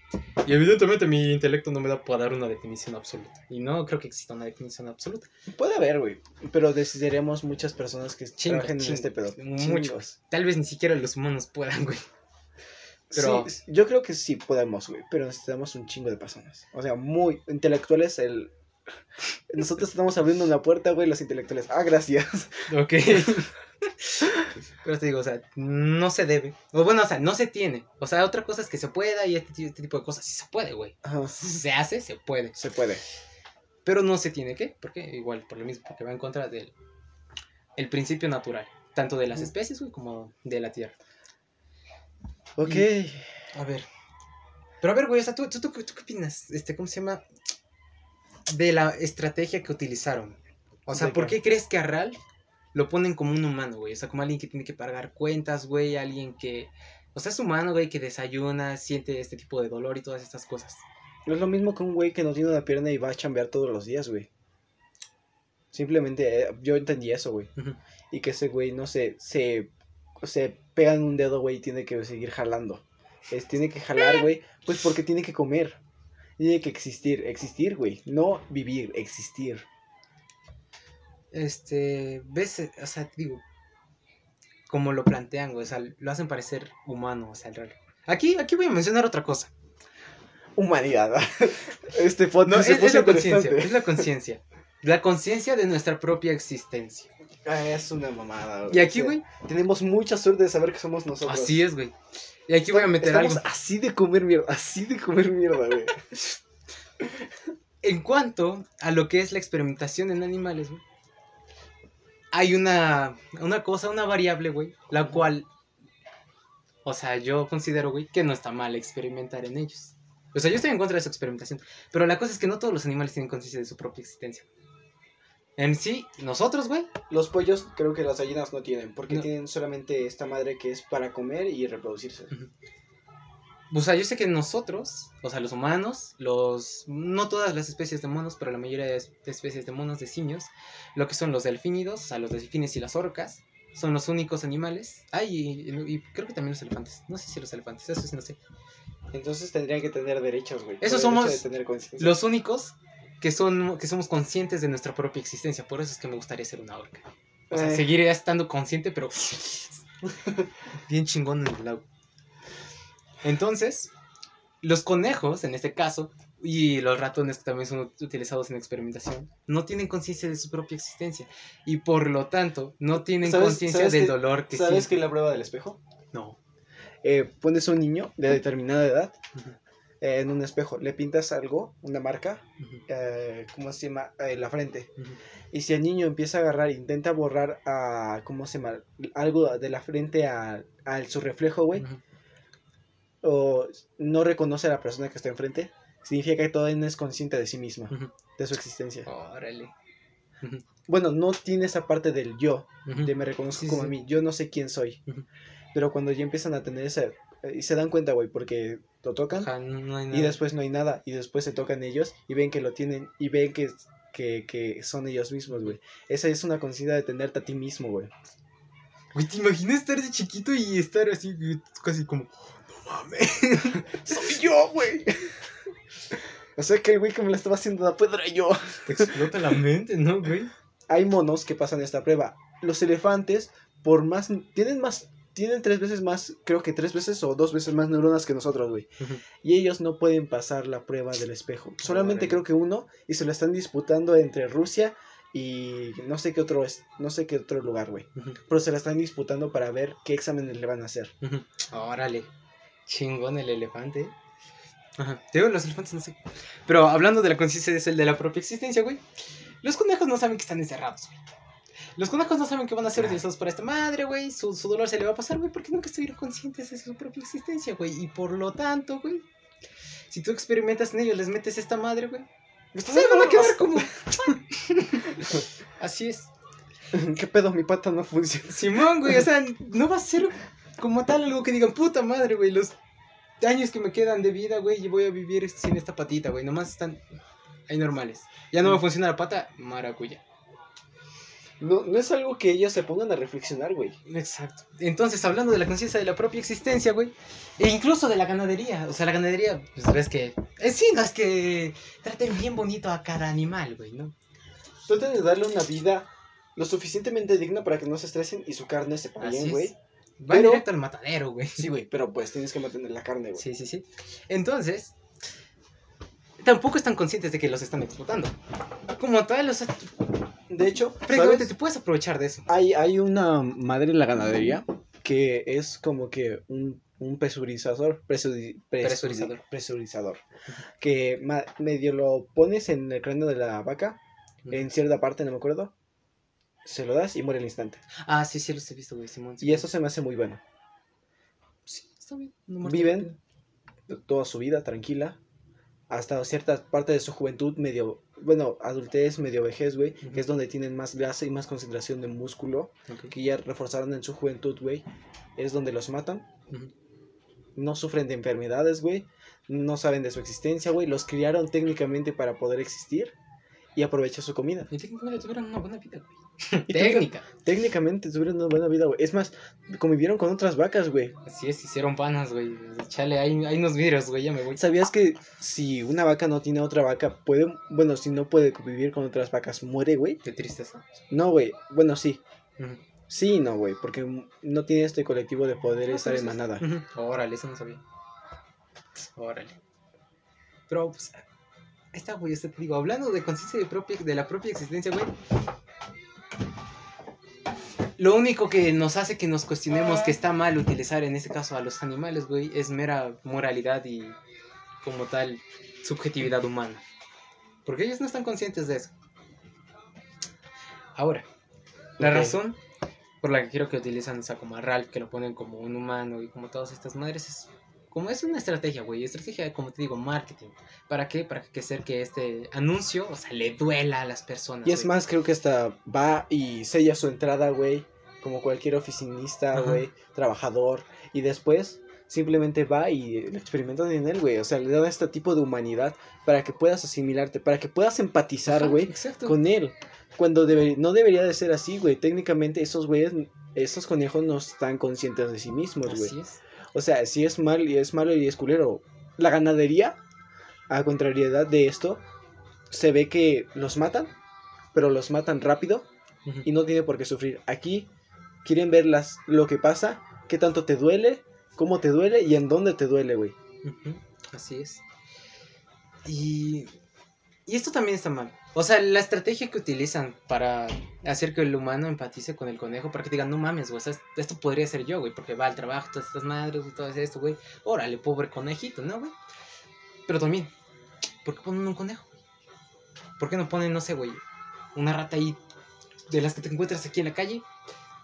Y evidentemente mi intelecto no me da para dar una definición absoluta. Y no creo que exista una definición absoluta. Puede haber, güey. Pero decidiremos muchas personas que Chingo, trabajen en este pedo. mucho. Chingos. Tal vez ni siquiera los humanos puedan, güey. Pero- Sí, yo creo que sí podemos, güey. Pero necesitamos un chingo de personas. O sea, muy intelectuales. El... Nosotros estamos abriendo una puerta, güey. Los intelectuales. Ah, gracias. Ok. Pero te digo, o sea, no se debe. O bueno, o sea, no se tiene. O sea, otra cosa es que se pueda y este, este tipo de cosas sí se puede, güey. Ajá. Se hace, se puede. Se puede. Pero no se tiene que. ¿Por qué? Igual, por lo mismo, porque va en contra del el principio natural. tanto de las especies, güey, como de la Tierra. Ok. A ver. Pero a ver, güey, o sea, ¿tú, tú, tú, tú qué opinas? Este, ¿cómo se llama? De la estrategia que utilizaron. O sea, ¿De ¿por qué? qué crees que a Ral lo ponen como un humano, güey? O sea, como alguien que tiene que pagar cuentas, güey, alguien que... O sea, es humano, güey, que desayuna, siente este tipo de dolor y todas estas cosas. No es lo mismo que un güey que no tiene una pierna y va a chambear todos los días, güey. Simplemente eh, yo entendí eso, güey. Y que ese güey, no sé, se, se pega en un dedo, güey, y tiene que seguir jalando. Es, tiene que jalar, güey, pues porque tiene que comer. Tiene que existir, existir, güey. No vivir, existir. Este, ves, o sea, digo, como lo plantean, güey, o sea, lo hacen parecer humano, o sea, el Ral. Aquí, aquí voy a mencionar otra cosa. Humanidad. Este No, podcast es, es la conciencia, es la conciencia. La conciencia de nuestra propia existencia. Es una mamada, güey. Y aquí, güey, Tenemos mucha suerte de saber que somos nosotros. así es, güey. Y aquí voy a meter Estamos algo. así de comer mierda, así de comer mierda, güey. En cuanto a lo que es la experimentación en animales, güey, hay una, una cosa, una variable, güey, la cual, o sea, yo considero, güey, que no está mal experimentar en ellos. O sea, yo estoy en contra de su experimentación, pero la cosa es que no todos los animales tienen conciencia de su propia existencia. En sí, nosotros, güey, Los pollos creo que las gallinas no tienen, porque No. tienen solamente esta madre que es para comer y reproducirse. o sea, yo sé que nosotros, o sea, los humanos, los, no todas las especies de monos, pero la mayoría de es- de especies de monos, de simios, lo que son los delfínidos, o sea, los delfines y las orcas, son los únicos animales. Ay, y, y creo que también los elefantes. No sé si los elefantes, eso sí no sé. Entonces tendrían que tener derechos, güey. Esos somos de tener conciencia. Los únicos que, son, que somos conscientes de nuestra propia existencia. Por eso es que me gustaría ser una orca. O sea, Eh. seguir estando consciente, pero bien chingón en el lago. Entonces, los conejos, en este caso, y los ratones que también son utilizados en experimentación, no tienen conciencia de su propia existencia. Y por lo tanto, no tienen ¿Sabes- conciencia del dolor que ¿Sabes qué es la prueba del espejo? No. Eh, pones a un niño de determinada edad eh, en un espejo, le pintas algo, una marca, eh, ¿cómo se llama? Eh, en la frente. Y si el niño empieza a agarrar, intenta borrar a, ¿cómo se llama? Algo de la frente a, a su reflejo, güey, o no reconoce a la persona que está enfrente, significa que todavía no es consciente de sí misma, de su existencia. Órale. Bueno, no tiene esa parte del yo, de me reconozco Sí, como sí. a mí, yo no sé quién soy. Pero cuando ya empiezan a tener esa... eh, Y se dan cuenta, güey, porque lo tocan Ajá, no, y después no hay nada, y después se tocan ellos y ven que lo tienen y ven que, que, que son ellos mismos, güey. Esa es una conciencia de tenerte a ti mismo, güey. Güey, ¿te imaginas estar de chiquito y estar así, casi como, no mames? ¡Soy yo, güey! o sea que el güey que me la estaba haciendo la era yo. Te explota la mente, ¿no, güey? Hay monos que pasan esta prueba. Los elefantes, por más... Tienen más... Tienen tres veces más, creo que tres veces o dos veces más neuronas que nosotros, güey. Y ellos no pueden pasar la prueba del espejo. Solamente creo que uno y se lo están disputando entre Rusia y no sé qué otro es, no sé qué otro lugar, güey. Pero se la están disputando para ver qué exámenes le van a hacer. ujú. Órale. Chingón el elefante. Ajá. Te digo, los elefantes no sé. Pero hablando de la conciencia de, de la propia existencia, güey. Los conejos no saben que están encerrados, güey. Los conejos no saben que van a ser utilizados para esta madre, güey. Su, su dolor se le va a pasar, güey, porque nunca estuvieron conscientes de su propia existencia, güey. Y por lo tanto, güey, si tú experimentas en ellos, les metes esta madre, güey. Se van a quedar como. Así es. ¿Qué pedo? Mi pata no funciona. Simón, güey, o sea, no va a ser como tal algo que digan, puta madre, güey, los años que me quedan de vida, güey, y voy a vivir sin esta patita, güey, nomás están ahí normales. Ya no va a funcionar la pata, maracuya. No, no es algo que ellos se pongan a reflexionar, güey. Exacto. Entonces, hablando de la conciencia de la propia existencia, güey, e incluso de la ganadería, o sea, la ganadería, pues ves que, eh, sí, no es que traten bien bonito a cada animal, güey, ¿no? Tratan de darle una vida lo suficientemente digna para que no se estresen y su carne se bien, güey. Va Pero- directo al matadero, güey. Sí, güey, pero pues tienes que mantener la carne, güey. Sí, sí, sí. Entonces, tampoco están conscientes de que los están explotando. Como tal, sea, De hecho, prácticamente te puedes aprovechar de eso. Hay, hay una madre en la ganadería que es como que un, un presurizador, presuri- presuri- Presurizador. presurizador, que ma- medio lo pones en el cráneo de la vaca, en cierta parte, no me acuerdo, se lo das y muere al instante. Ah, sí, sí, los he visto, güey, Simón. Y eso se me hace muy bueno. Sí, está bien. Viven toda su vida tranquila, hasta cierta parte de su juventud, medio, bueno, adultez, medio vejez, güey, que es donde tienen más grasa y más concentración de músculo, que ya reforzaron en su juventud, güey, es donde los matan. No sufren de enfermedades, güey, no saben de su existencia, güey, los criaron técnicamente para poder existir y aprovechar su comida. Y técnicamente tuvieron una buena vida, güey. Técnica. Técnicamente tuvieron una buena vida, güey. Es más, convivieron con otras vacas, güey. Así es, hicieron panas, güey. Chale, hay, hay unos vidrios, güey, ya me voy. ¿Sabías que si una vaca no tiene otra vaca, puede, bueno, si no puede convivir con otras vacas, muere, güey? Qué tristeza. No, güey. Bueno, sí. Ujú. Sí, y no, güey, porque no tiene este colectivo de poder Ah, estar en manada. Órale, eso no sabía. Órale. Pero, pues, ahí está, güey, te digo, hablando de conciencia de, propia, de la propia existencia, güey. Lo único que nos hace que nos cuestionemos que está mal utilizar en este caso a los animales, güey, es mera moralidad y como tal subjetividad humana. Porque ellos no están conscientes de eso. Ahora, la razón por la que quiero que utilizan, o sea, como a Ralph, que lo ponen como un humano y como todas estas madres, es como es una estrategia, güey, estrategia, como te digo, marketing. ¿Para qué? Para que hacer que este anuncio, o sea, le duela a las personas. Y es más, creo que hasta va y sella su entrada, güey, como cualquier oficinista, güey, trabajador. Y después simplemente va y lo experimentan en él, güey. O sea, le dan este tipo de humanidad para que puedas asimilarte, para que puedas empatizar, güey, con él. Cuando debe- no debería de ser así, güey. Técnicamente esos güeyes, esos conejos no están conscientes de sí mismos, güey. Así es. O sea, si es mal y es malo y es culero. La ganadería, a contrariedad de esto, se ve que los matan, pero los matan rápido y no tiene por qué sufrir. Aquí quieren ver las, lo que pasa, qué tanto te duele, cómo te duele y en dónde te duele, güey. Así es. Y, y esto también está mal. O sea, la estrategia que utilizan para hacer que el humano empatice con el conejo, para que digan, no mames, güey, esto podría ser yo, güey, porque va al trabajo, todas estas madres y todo esto, güey. Órale, pobre conejito, ¿no, güey? Pero también, ¿por qué ponen un conejo? ¿Por qué no ponen, no sé, güey, una rata ahí de las que te encuentras aquí en la calle?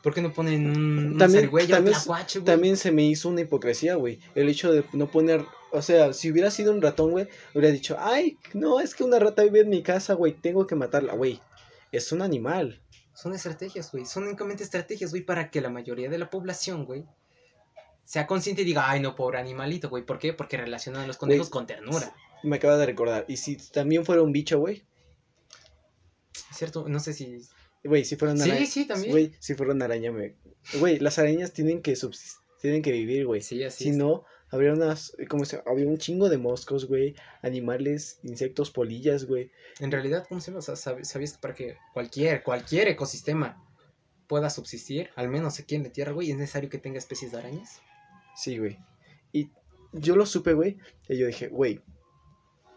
¿Por qué no ponen un, un También- zarigüeya, un también- tlacuache, güey? También se me hizo una hipocresía, güey. El hecho de no poner, o sea, si hubiera sido un ratón, güey, hubiera dicho, ay, no, es que una rata vive en mi casa, güey, tengo que matarla, güey. Es un animal. Son estrategias, güey. Son únicamente estrategias, güey, para que la mayoría de la población, güey, sea consciente y diga, ay, no, pobre animalito, güey. ¿Por qué? Porque relacionan a los conejos con ternura. Me acaba de recordar. Y si también fuera un bicho, güey, ¿Es cierto? No sé si. güey, si fuera una Sí, araña. sí, también. Güey, si fuera una araña, me... Güey, las arañas tienen que subsistir, tienen que vivir, güey. Sí, así Si es. no, habría unas, como se, habría un chingo de moscos, güey, animales, insectos, polillas, güey. En realidad, ¿cómo se llama? O sea, sab- ¿sabías para que cualquier, cualquier ecosistema pueda subsistir, al menos aquí en la Tierra, güey, es necesario que tenga especies de arañas? Sí, güey. Y yo lo supe, güey, y yo dije, güey,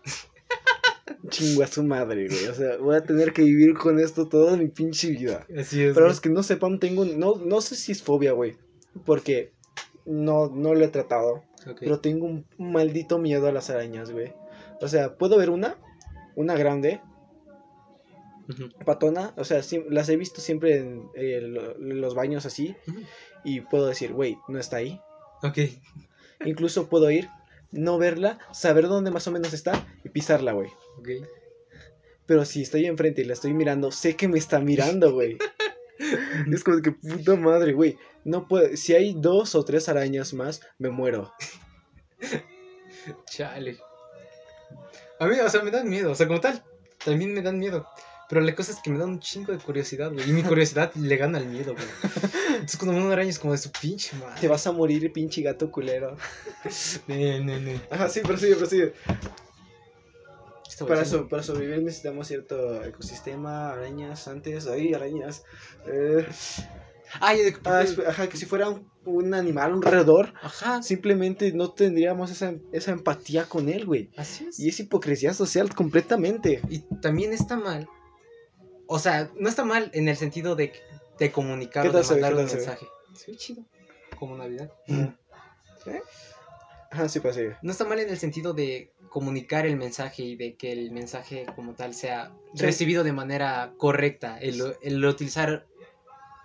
chingo a su madre, güey. O sea, voy a tener que vivir con esto toda mi pinche vida. Así es. Para los que no sepan, tengo, no, no sé si es fobia, güey, porque no, no lo he tratado. Pero tengo un maldito miedo a las arañas, güey. O sea, puedo ver una, una grande, patona, o sea, sí, las he visto siempre en, eh, lo- los baños así, y puedo decir, güey, no está ahí. Ok. Incluso puedo ir, no verla, saber dónde más o menos está y pisarla, güey. Ok. Pero si estoy enfrente y la estoy mirando, sé que me está mirando, güey. es como que puta madre, güey. No puedo, si hay dos o tres arañas más, me muero. Chale. A mí, o sea, me dan miedo. O sea, como tal, también me dan miedo. Pero la cosa es que me dan un chingo de curiosidad, güey. Y mi curiosidad le gana al miedo, güey. Entonces, cuando una araña es como de su pinche madre. Te vas a morir, pinche gato culero. Ne, ne, ne. Ajá, sí, prosigue, prosigue. ¿Qué estaba Para, so- para sobrevivir necesitamos cierto ecosistema, arañas antes, ay, arañas. Eh, Ah, ajá, que si fuera un, un animal, un roedor, Ajá. simplemente no tendríamos esa, esa empatía con él, güey. Así es. Y es hipocresía social completamente. Y también está mal. O sea, no está mal en el sentido de, de comunicar ¿Qué o de mandar ¿Qué un mensaje. Se ve chido. Como Navidad. Ajá, sí, prosigue. No está mal en el sentido de comunicar el mensaje y de que el mensaje como tal sea Sí. recibido de manera correcta. El, el utilizar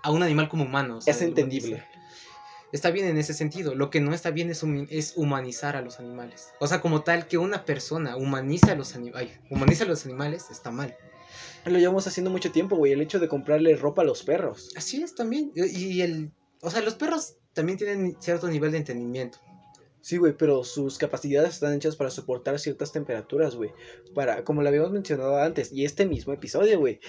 a un animal como humano. o sea, Es entendible. Está bien en ese sentido. Lo que no está bien es, es humanizar a los animales. O sea, como tal, que una persona humaniza a los, ani- ay, humaniza a los animales está mal. Lo llevamos haciendo mucho tiempo, güey. El hecho de comprarle ropa a los perros. Así es también. Y y el. O sea, los perros también tienen cierto nivel de entendimiento. Sí, güey, pero sus capacidades están hechas para soportar ciertas temperaturas, güey. Para, como lo habíamos mencionado antes, y este mismo episodio, güey.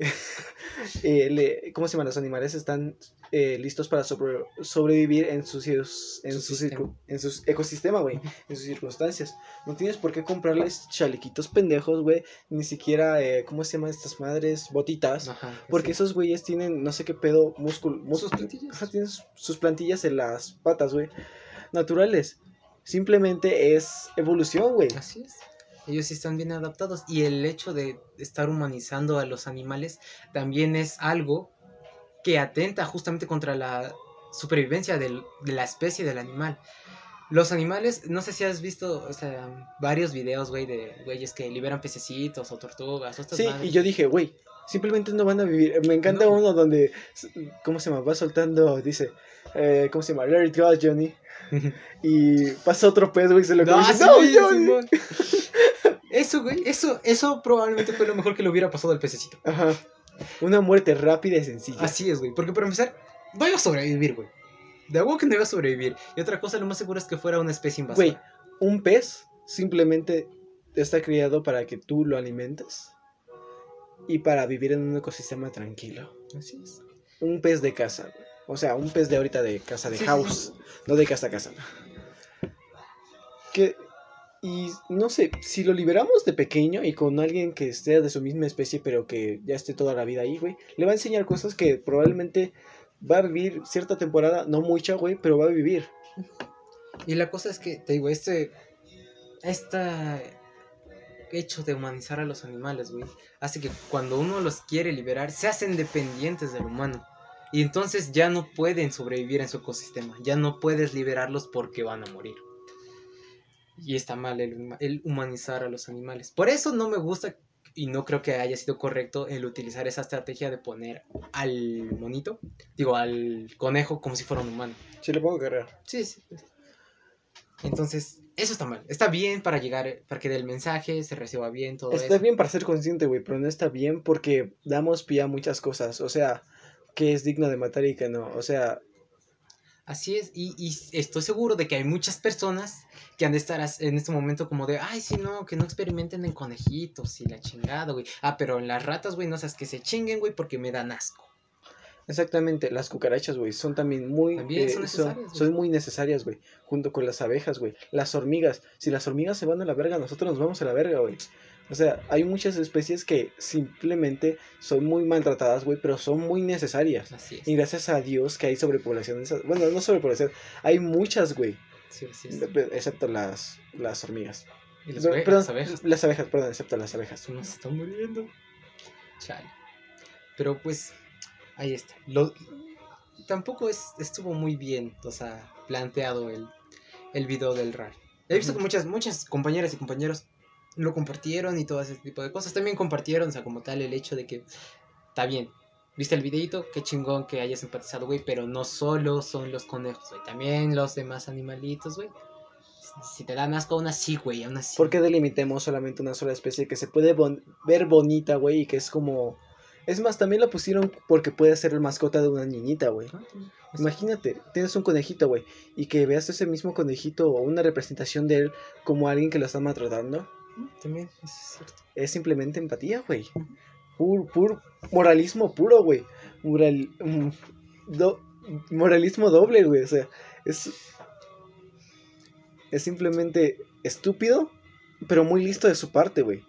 eh, le- ¿Cómo se llama? Los animales están eh, listos para sobre- sobrevivir en sus, en, Su sus en sus ecosistema, güey. En sus circunstancias. No tienes por qué comprarles chalequitos pendejos, güey. Ni siquiera, eh, ¿cómo se llaman estas madres? Botitas. Ajá. Porque sí. esos güeyes tienen no sé qué pedo, músculo. Sus plantillas. Ajá, tienen sus plantillas en las patas, güey. Naturales. Simplemente es evolución, güey. Así es. Ellos sí están bien adaptados. Y el hecho de estar humanizando a los animales también es algo que atenta justamente contra la supervivencia del- de la especie del animal. Los animales, no sé si has visto o sea, varios videos, güey, de güeyes que liberan pececitos o tortugas o estas Sí, madres. y yo dije, güey, simplemente no van a vivir. Me encanta No. uno donde, ¿cómo se llama? Va soltando, dice, eh, ¿cómo se llama? It go, Johnny. Y pasa otro pez, güey, y se lo No, come. sí, ¡No, Johnny! Eso, güey, eso, eso probablemente fue lo mejor que le hubiera pasado al pececito. Ajá. Una muerte rápida y sencilla. Así es, güey. Porque para empezar, no iba a sobrevivir, güey. De agua que no iba a sobrevivir. Y otra cosa, lo más seguro es que fuera una especie invasora. Güey, un pez simplemente está criado para que tú lo alimentes y para vivir en un ecosistema tranquilo. Así es. Un pez de casa. O sea, un pez de ahorita de casa de Sí, sí, house, no de casa a casa. Que y no sé, si lo liberamos de pequeño y con alguien que esté de su misma especie, pero que ya esté toda la vida ahí, güey, le va a enseñar cosas que probablemente va a vivir cierta temporada, no mucha, güey, pero va a vivir. Y la cosa es que, te digo, este. Esta hecho de humanizar a los animales, güey, hace que cuando uno los quiere liberar, se hacen dependientes del humano. Y entonces ya no pueden sobrevivir en su ecosistema. Ya no puedes liberarlos porque van a morir. Y está mal el, huma- el humanizar a los animales. Por eso no me gusta y no creo que haya sido correcto el utilizar esa estrategia de poner al monito, digo, al conejo como si fuera un humano. Si le pongo carrera. Sí, sí. Entonces, eso está mal. Está bien para llegar, para que el mensaje se reciba bien, todo Está eso. bien para ser consciente, güey, pero no está bien porque damos pie a muchas cosas. O sea, que es digno de matar y que no. O sea, Así es, y, y estoy seguro de que hay muchas personas que han de estar en este momento como de, ay, sí, no, que no experimenten en conejitos y la chingada, güey. Ah, pero en las ratas, güey, no sabes que se chinguen, güey, porque me dan asco. Exactamente, las cucarachas, güey, son también muy... También son son, necesarias, son muy necesarias, güey. Junto con las abejas, güey. Las hormigas. Si las hormigas se van a la verga, nosotros nos vamos a la verga, güey. O sea, hay muchas especies que simplemente son muy maltratadas, güey, pero son muy necesarias. Así es. Y gracias a Dios que hay sobrepoblación. de esas- Bueno, no sobrepoblación. Hay muchas, güey. Sí, así es. Excepto las, las hormigas. Y las, Per- abejas, perdón, las abejas. Las abejas, perdón, excepto las abejas. Nos están muriendo. Chale. Pero pues, ahí está. Lo, tampoco es, estuvo muy bien, o sea, planteado el, el video del RAR. He visto que muchas, muchas compañeras y compañeros lo compartieron y todo ese tipo de cosas. También compartieron, o sea, como tal, el hecho de que está bien. ¿Viste el videito? Qué chingón que hayas empatizado, güey. Pero no solo son los conejos, güey. También los demás animalitos, güey. Si te dan asco, aún así, güey. Aún así. ¿Por qué delimitemos solamente una sola especie que se puede bon- ver bonita, güey? Y que es como... Es más, también la pusieron porque puede ser la mascota de una niñita, güey. Ah, también. Imagínate, tienes un conejito, güey, y que veas ese mismo conejito o una representación de él como alguien que lo está maltratando. También, es cierto. Es simplemente empatía, güey. Pur, pur, moralismo puro, güey. Moral, mm, do- moralismo doble, güey. O sea, es. Es simplemente estúpido, pero muy listo de su parte, güey.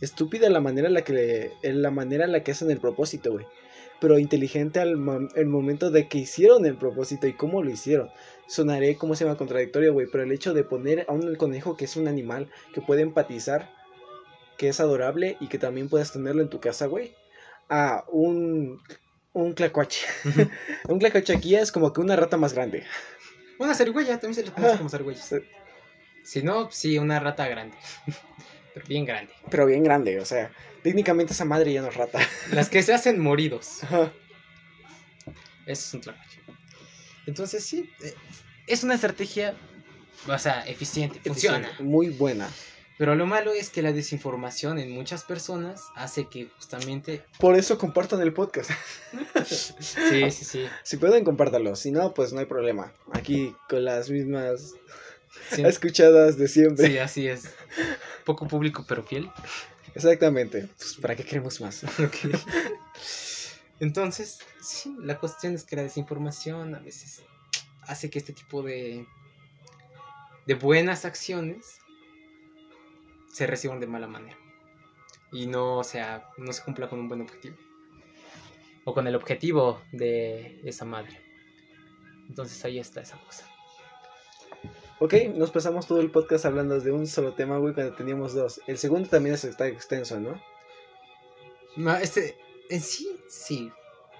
Estúpida la manera en la que le- la manera en la que hacen el propósito, güey. Pero inteligente al el momento de que hicieron el propósito y cómo lo hicieron. Sonaré, ¿cómo se llama? Contradictorio, güey. Pero el hecho de poner a un conejo que es un animal que puede empatizar, que es adorable y que también puedes tenerlo en tu casa, güey. A un. Un clacuache. un clacuache aquí es como que una rata más grande. Una zarigüeya, también se les conoce como zarigüeyas. Sí. Si no, sí, una rata grande. Pero bien grande. Pero bien grande, o sea. Técnicamente esa madre ya no es rata. Las que se hacen moridos. Ajá. Eso es un tlacuache. Entonces, sí, eh, es una estrategia, o sea, eficiente, funciona. Muy buena. Pero lo malo es que la desinformación en muchas personas hace que justamente... Por eso compartan el podcast. Sí, sí, sí. Si pueden, compártalo. Si no, pues no hay problema. Aquí con las mismas escuchadas de siempre. sí, así es. Poco público, pero fiel. Exactamente. Pues, ¿para qué queremos más? Entonces, sí, la cuestión es que la desinformación a veces hace que este tipo de, de buenas acciones se reciban de mala manera. Y no, o sea, no se cumpla con un buen objetivo. O con el objetivo de esa madre. Entonces ahí está esa cosa. Ok, nos pasamos todo el podcast hablando de un solo tema, güey, cuando teníamos dos. El segundo también es- está extenso, ¿no? Ma- Este, en sí, sí.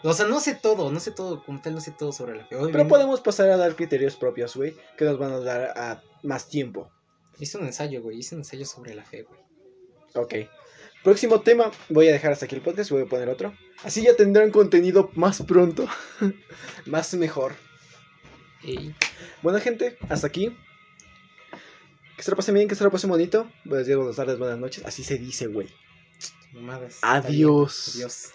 O sea, no sé todo, no sé todo, como tal, no sé todo sobre la fe. Pero podemos pasar a dar criterios propios, güey, que nos van a dar a más tiempo. Hice un ensayo, güey. Hice un ensayo sobre la fe, güey. Ok. Próximo tema, voy a dejar hasta aquí el podcast y voy a poner otro. Así ya tendrán contenido más pronto. más mejor. Ey, Bueno, gente, hasta aquí. Que se lo pasen bien, que se lo pasen bonito. Buenos días, buenas tardes, buenas noches. Así se dice, güey. mamadas. Adiós. Adiós.